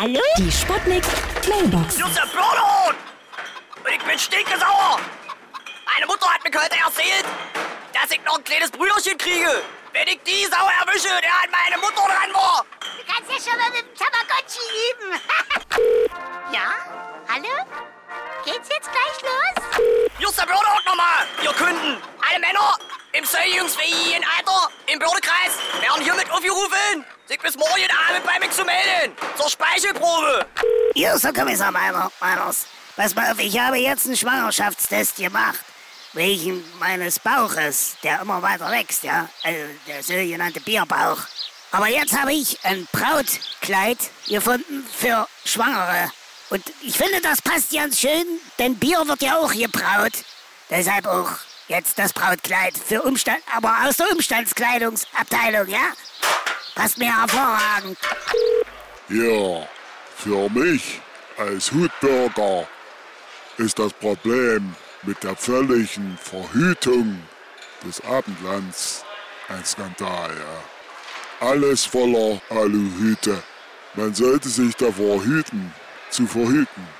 Hallo? Die Sputnik Mailbox. Bürgerhut! Und ich bin stinkesauer! Meine Mutter hat mir heute erzählt, dass ich noch ein kleines Brüderchen kriege. Wenn ich die Sau erwische, der an meine Mutter dran war. Du kannst ja schon mal mit dem Tamagotchi üben. ja? Hallo? Geht's jetzt gleich los? Der Bürgerhut nochmal! Ihr Kunden! Alle Männer im säuglingsfähigen Alter im Bürgerkreis werden hiermit aufgerufen, sich bis morgen Abend bei mir zu melden. Zur Speichelprobe. Hier ist der Kommissar Meiner, Meiners. Pass mal auf, ich habe jetzt einen Schwangerschaftstest gemacht. Wegen meines Bauches, der immer weiter wächst, ja. Also der sogenannte Bierbauch. Aber jetzt habe ich ein Brautkleid gefunden für Schwangere. Und ich finde, das passt ganz schön, denn Bier wird ja auch gebraut. Deshalb auch jetzt das Brautkleid für Umstand, aber aus der Umstandskleidungsabteilung, ja? Passt mir hervorragend. Ja, für mich als Hutbürger ist das Problem mit der völligen Verhütung des Abendlands ein Skandal. Ja. Alles voller Aluhüte. Man sollte sich davor hüten, zu verhüten.